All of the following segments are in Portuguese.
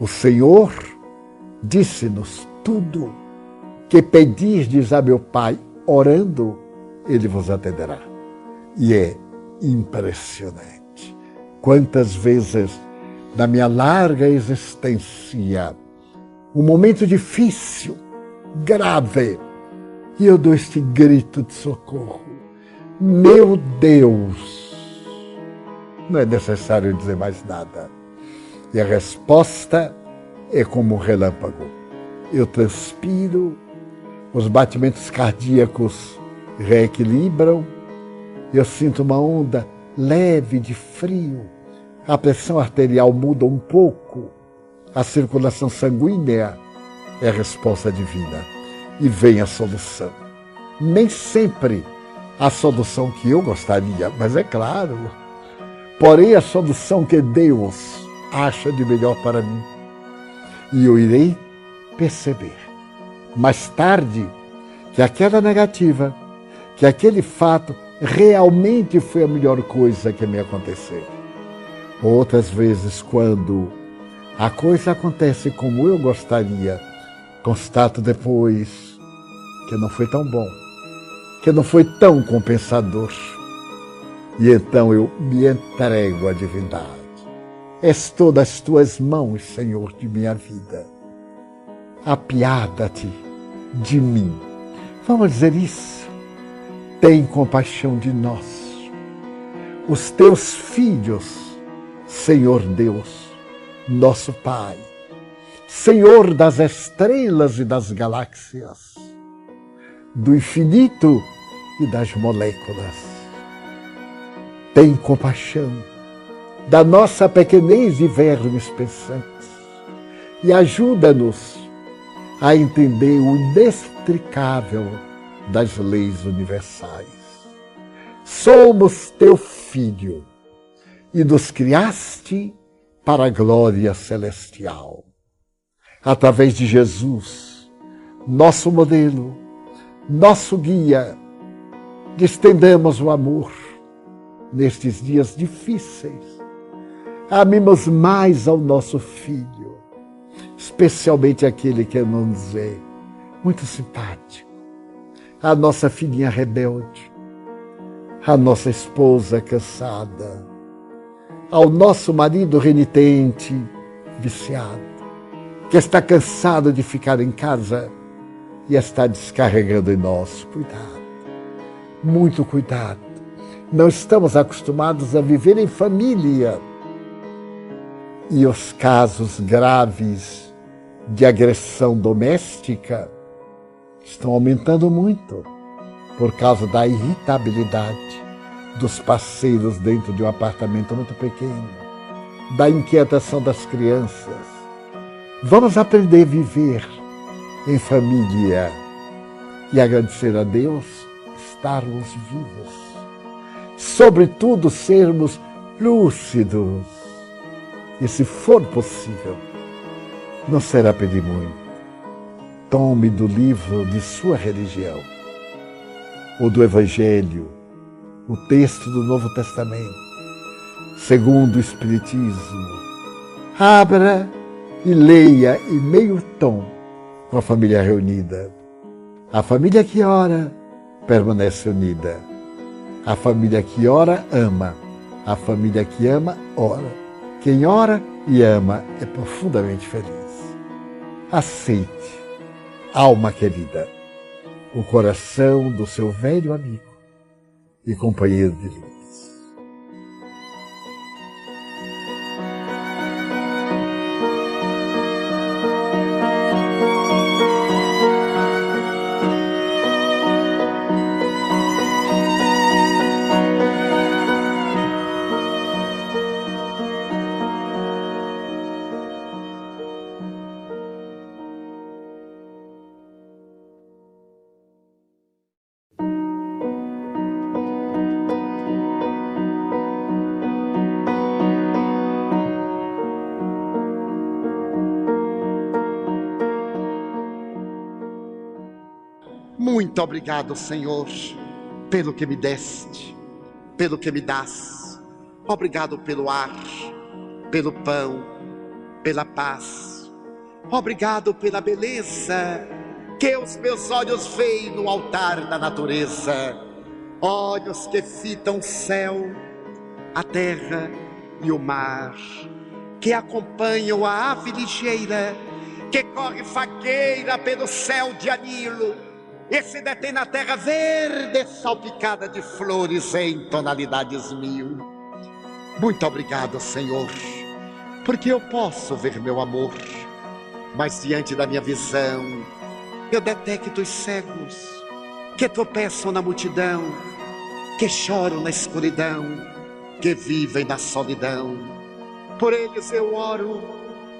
O Senhor disse-nos tudo que pedirdes a meu Pai, orando, ele vos atenderá. E é impressionante. Quantas vezes na minha larga existência, um momento difícil, grave, e eu dou este grito de socorro. Meu Deus! Não é necessário dizer mais nada. E a resposta é como um relâmpago. Eu transpiro, os batimentos cardíacos reequilibram, eu sinto uma onda leve de frio, a pressão arterial muda um pouco, a circulação sanguínea é a resposta divina e vem a solução. Nem sempre a solução que eu gostaria, mas é claro, porém a solução que Deus acha de melhor para mim. E eu irei perceber mais tarde que aquela negativa, que aquele fato realmente foi a melhor coisa que me aconteceu. Outras vezes, quando a coisa acontece como eu gostaria, constato depois que não foi tão bom, que não foi tão compensador. E então eu me entrego à divindade. És todas as tuas mãos, Senhor, de minha vida. Apiada-te de mim. Vamos dizer isso. Tem compaixão de nós. Os teus filhos, Senhor Deus, nosso Pai, Senhor das estrelas e das galáxias, do infinito e das moléculas. Tem compaixão da nossa pequenez e vermes pensantes e ajuda-nos a entender o inextricável das leis universais. Somos teu filho e nos criaste para a glória celestial. Através de Jesus, nosso modelo, nosso guia, estendamos o amor nestes dias difíceis. Amemos mais ao nosso filho, especialmente aquele que nos é muito simpático, a nossa filhinha rebelde, a nossa esposa cansada, ao nosso marido renitente, viciado, que está cansado de ficar em casa e está descarregando em nós. Cuidado, muito cuidado. Não estamos acostumados a viver em família. E os casos graves de agressão doméstica estão aumentando muito por causa da irritabilidade dos parceiros dentro de um apartamento muito pequeno, da inquietação das crianças. Vamos aprender a viver em família e agradecer a Deus estarmos vivos. Sobretudo, sermos lúcidos. E se for possível, não será pedir muito. Tome do livro de sua religião ou do Evangelho o texto do Novo Testamento, segundo o Espiritismo. Abra e leia em meio tom com a família reunida. A família que ora permanece unida. A família que ora ama. A família que ama ora. Quem ora e ama é profundamente feliz. Aceite, alma querida, o coração do seu velho amigo e companheiro de vida. Muito obrigado, Senhor, pelo que me deste, pelo que me das. Obrigado pelo ar, pelo pão, pela paz, Obrigado pela beleza que os meus olhos veem no altar da natureza. Olhos que fitam o céu, a terra e o mar, que acompanham a ave ligeira, que corre fagueira pelo céu de anilo, e se detém na terra verde, salpicada de flores em tonalidades mil. Muito obrigado, Senhor, porque eu posso ver meu amor, mas diante da minha visão, eu detecto os cegos que tropeçam na multidão, que choram na escuridão, que vivem na solidão. Por eles eu oro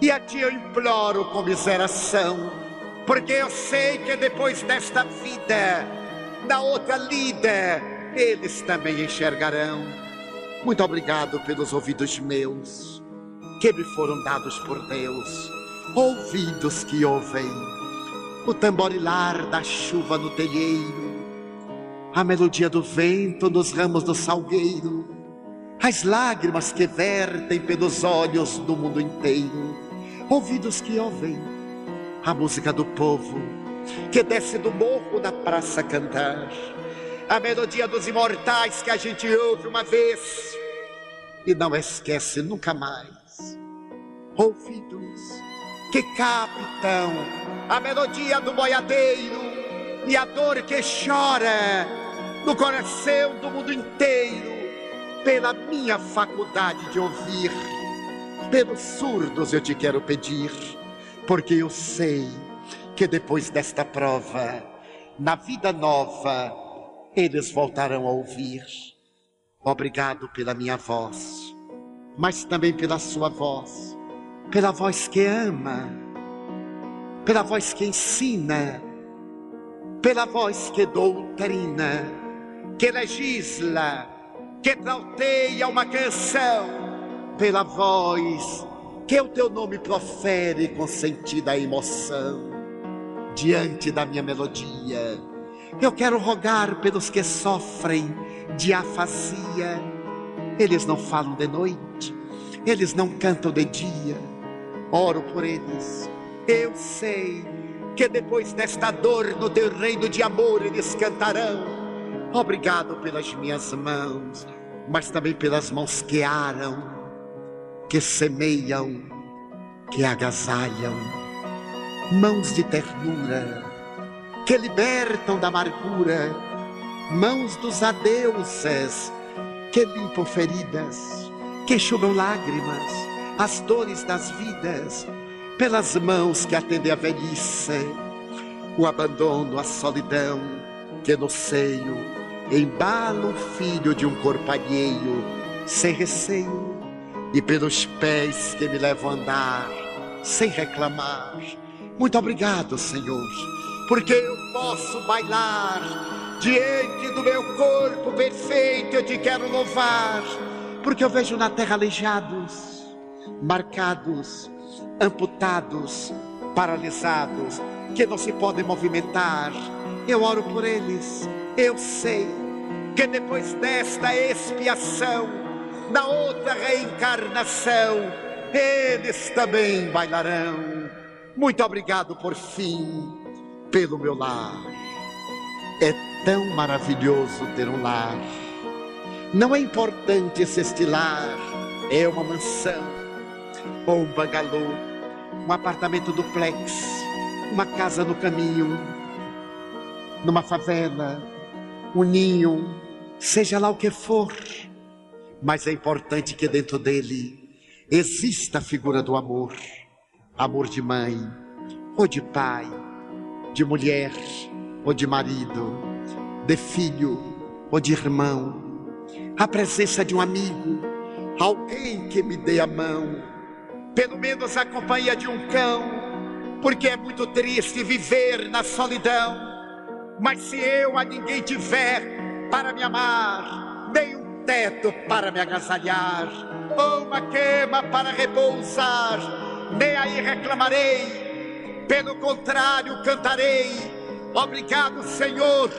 e a ti eu imploro com miseração, porque eu sei que depois desta vida, na outra lida, eles também enxergarão. Muito obrigado pelos ouvidos meus, que me foram dados por Deus, ouvidos que ouvem. O tamborilar da chuva no telheiro, a melodia do vento nos ramos do salgueiro, as lágrimas que vertem pelos olhos do mundo inteiro, ouvidos que ouvem a música do povo que desce do morro da praça cantar, a melodia dos imortais que a gente ouve uma vez e não esquece nunca mais. Ouvidos que captam a melodia do boiadeiro e a dor que chora no coração do mundo inteiro pela minha faculdade de ouvir. Pelos surdos eu te quero pedir, porque eu sei que depois desta prova, na vida nova, eles voltarão a ouvir. Obrigado pela minha voz, mas também pela sua voz, pela voz que ama pela voz que ensina, pela voz que doutrina, que legisla, que trauteia uma canção, pela voz que o teu nome profere com sentida emoção. Diante da minha melodia, eu quero rogar pelos que sofrem de afasia. Eles não falam de noite, eles não cantam de dia. Oro por eles eu sei que depois desta dor no teu reino de amor eles cantarão. Obrigado pelas minhas mãos, mas também pelas mãos que aram, que semeiam, que agasalham. Mãos de ternura, que libertam da amargura. Mãos dos adeuses, que limpam feridas, que enxugam lágrimas, as dores das vidas pelas mãos que atendem a velhice, o abandono, a solidão, que no seio embala o filho de um corpo alheio, sem receio, e pelos pés que me levam a andar, sem reclamar. Muito obrigado, Senhor, porque eu posso bailar diante do meu corpo perfeito, eu te quero louvar, porque eu vejo na terra aleijados, marcados, amputados, paralisados, que não se podem movimentar. Eu oro por eles. Eu sei que depois desta expiação, na outra reencarnação, eles também bailarão. Muito obrigado por fim pelo meu lar. É tão maravilhoso ter um lar. Não é importante se este lar é uma mansão ou um bangalô, um apartamento duplex, uma casa no caminho, numa favela, um ninho, seja lá o que for. Mas é importante que dentro dele exista a figura do amor, amor de mãe, ou de pai, de mulher, ou de marido, de filho, ou de irmão, a presença de um amigo, alguém que me dê a mão. Pelo menos a companhia de um cão, porque é muito triste viver na solidão. Mas se eu a ninguém tiver para me amar, nem um teto para me agasalhar, ou uma cama para repousar, nem aí reclamarei, pelo contrário cantarei. Obrigado, Senhor,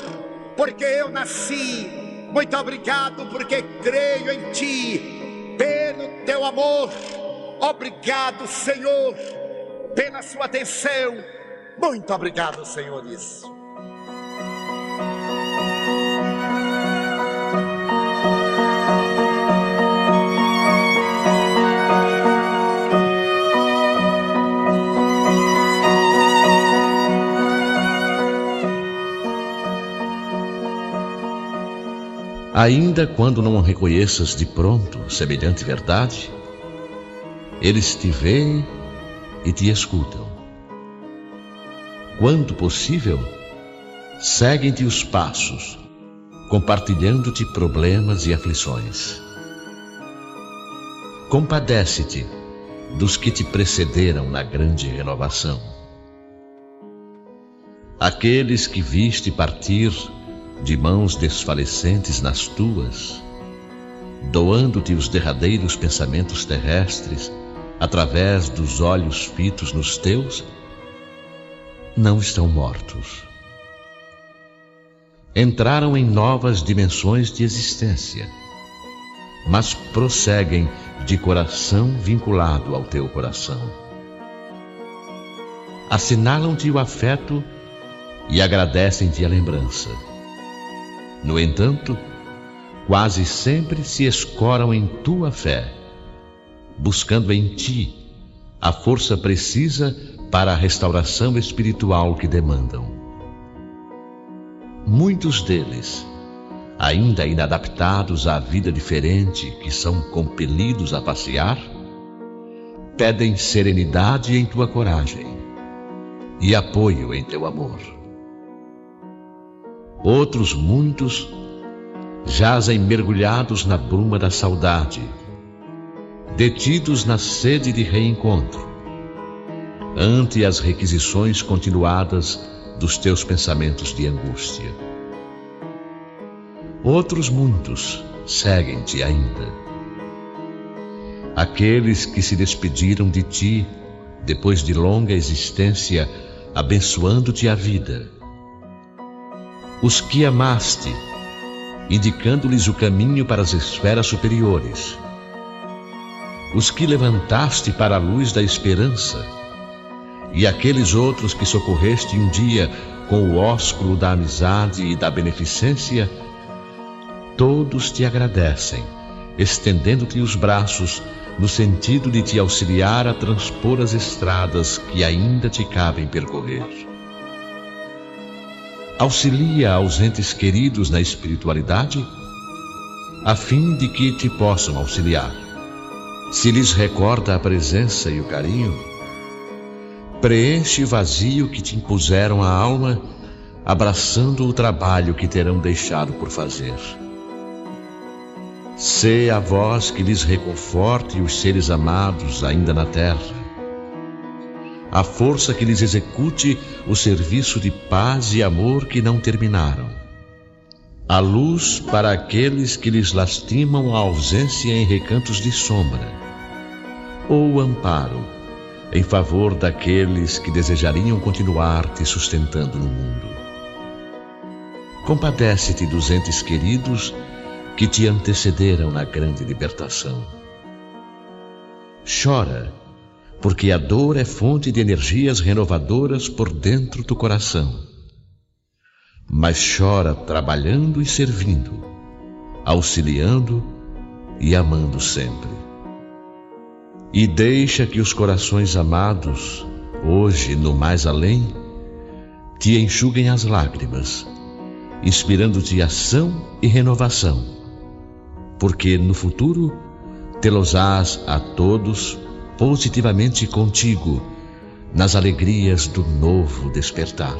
porque eu nasci. Muito obrigado, porque creio em Ti, pelo Teu amor Obrigado, Senhor, pela sua atenção. Muito obrigado, senhores. Ainda quando não reconheças de pronto semelhante verdade, eles te veem e te escutam. Quando possível, seguem-te os passos, compartilhando-te problemas e aflições. Compadece-te dos que te precederam na grande renovação. Aqueles que viste partir de mãos desfalecentes nas tuas, doando-te os derradeiros pensamentos terrestres através dos olhos fitos nos teus, não estão mortos. Entraram em novas dimensões de existência, mas prosseguem de coração vinculado ao teu coração. Assinalam-te o afeto e agradecem-te a lembrança no entanto, quase sempre se escoram em tua fé, buscando em ti a força precisa para a restauração espiritual que demandam. Muitos deles, ainda inadaptados à vida diferente que são compelidos a passear, pedem serenidade em tua coragem e apoio em teu amor. Outros muitos jazem mergulhados na bruma da saudade, detidos na sede de reencontro, ante as requisições continuadas dos teus pensamentos de angústia. Outros muitos seguem-te ainda. Aqueles que se despediram de ti depois de longa existência, abençoando-te a vida os que amaste, indicando-lhes o caminho para as esferas superiores, os que levantaste para a luz da esperança, e aqueles outros que socorreste um dia com o ósculo da amizade e da beneficência, todos te agradecem, estendendo-te os braços no sentido de te auxiliar a transpor as estradas que ainda te cabem percorrer auxilia aos entes queridos na espiritualidade, a fim de que te possam auxiliar. Se lhes recorda a presença e o carinho, preenche o vazio que te impuseram a alma, abraçando o trabalho que terão deixado por fazer. Sê a voz que lhes reconforte os seres amados ainda na terra a força que lhes execute o serviço de paz e amor que não terminaram. A luz para aqueles que lhes lastimam a ausência em recantos de sombra. Ou amparo em favor daqueles que desejariam continuar te sustentando no mundo. Compadece-te dos entes queridos que te antecederam na grande libertação. Chora porque a dor é fonte de energias renovadoras por dentro do coração. Mas chora trabalhando e servindo, auxiliando e amando sempre. E deixa que os corações amados, hoje no mais além, te enxuguem as lágrimas, inspirando-te ação e renovação, porque no futuro te-los-ás a todos positivamente contigo nas alegrias do novo despertar.